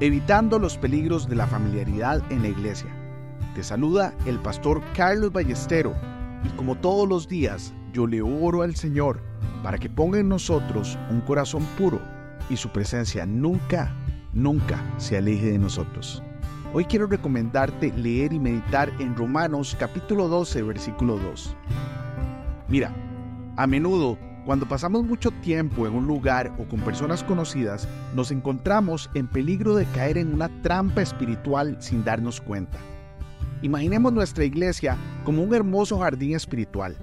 evitando los peligros de la familiaridad en la iglesia. Te saluda el pastor Carlos Ballestero y como todos los días yo le oro al Señor para que ponga en nosotros un corazón puro y su presencia nunca, nunca se aleje de nosotros. Hoy quiero recomendarte leer y meditar en Romanos capítulo 12, versículo 2. Mira, a menudo cuando pasamos mucho tiempo en un lugar o con personas conocidas, nos encontramos en peligro de caer en una trampa espiritual sin darnos cuenta. Imaginemos nuestra iglesia como un hermoso jardín espiritual.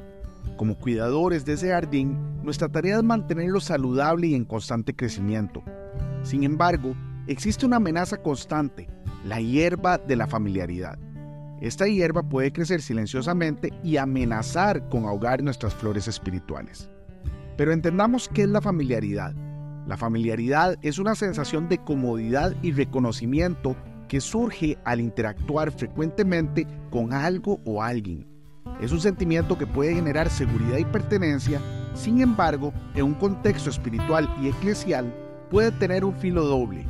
Como cuidadores de ese jardín, nuestra tarea es mantenerlo saludable y en constante crecimiento. Sin embargo, existe una amenaza constante, la hierba de la familiaridad. Esta hierba puede crecer silenciosamente y amenazar con ahogar nuestras flores espirituales. Pero entendamos qué es la familiaridad. La familiaridad es una sensación de comodidad y reconocimiento que surge al interactuar frecuentemente con algo o alguien. Es un sentimiento que puede generar seguridad y pertenencia, sin embargo, en un contexto espiritual y eclesial puede tener un filo doble.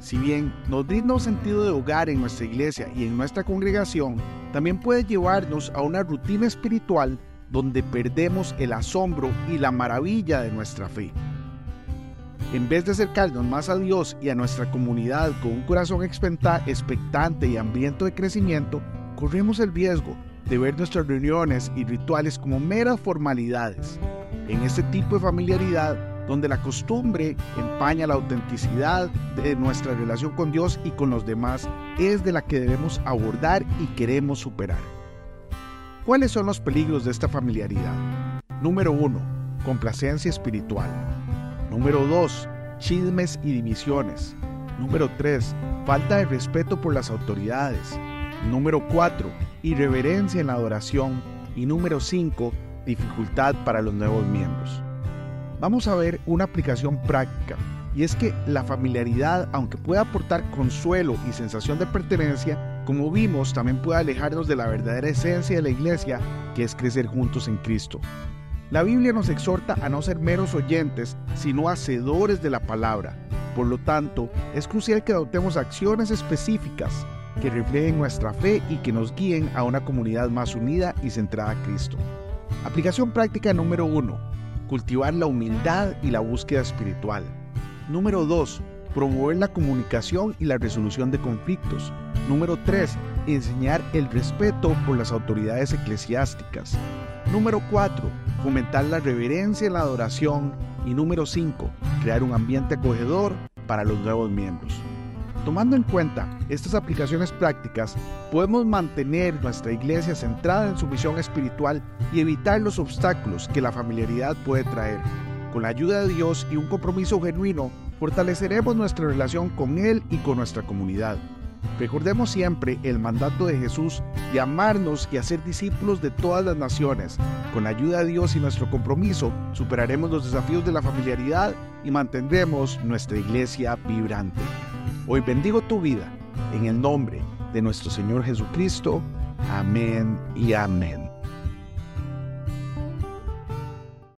Si bien nos brinda un sentido de hogar en nuestra iglesia y en nuestra congregación, también puede llevarnos a una rutina espiritual donde perdemos el asombro y la maravilla de nuestra fe. En vez de acercarnos más a Dios y a nuestra comunidad con un corazón expectante y hambriento de crecimiento, corremos el riesgo de ver nuestras reuniones y rituales como meras formalidades. En este tipo de familiaridad, donde la costumbre empaña la autenticidad de nuestra relación con Dios y con los demás, es de la que debemos abordar y queremos superar. ¿Cuáles son los peligros de esta familiaridad? Número 1. Complacencia espiritual. Número 2. Chismes y divisiones. Número 3. Falta de respeto por las autoridades. Número 4. Irreverencia en la adoración. Y número 5. Dificultad para los nuevos miembros. Vamos a ver una aplicación práctica. Y es que la familiaridad, aunque pueda aportar consuelo y sensación de pertenencia, como vimos, también puede alejarnos de la verdadera esencia de la iglesia, que es crecer juntos en Cristo. La Biblia nos exhorta a no ser meros oyentes, sino hacedores de la palabra. Por lo tanto, es crucial que adoptemos acciones específicas que reflejen nuestra fe y que nos guíen a una comunidad más unida y centrada a Cristo. Aplicación práctica número 1. Cultivar la humildad y la búsqueda espiritual. Número 2 promover la comunicación y la resolución de conflictos. Número 3. Enseñar el respeto por las autoridades eclesiásticas. Número 4. Fomentar la reverencia en la adoración. Y número 5. Crear un ambiente acogedor para los nuevos miembros. Tomando en cuenta estas aplicaciones prácticas, podemos mantener nuestra iglesia centrada en su misión espiritual y evitar los obstáculos que la familiaridad puede traer. Con la ayuda de Dios y un compromiso genuino, fortaleceremos nuestra relación con Él y con nuestra comunidad. Recordemos siempre el mandato de Jesús de amarnos y hacer discípulos de todas las naciones. Con la ayuda de Dios y nuestro compromiso, superaremos los desafíos de la familiaridad y mantendremos nuestra iglesia vibrante. Hoy bendigo tu vida en el nombre de nuestro Señor Jesucristo. Amén y amén.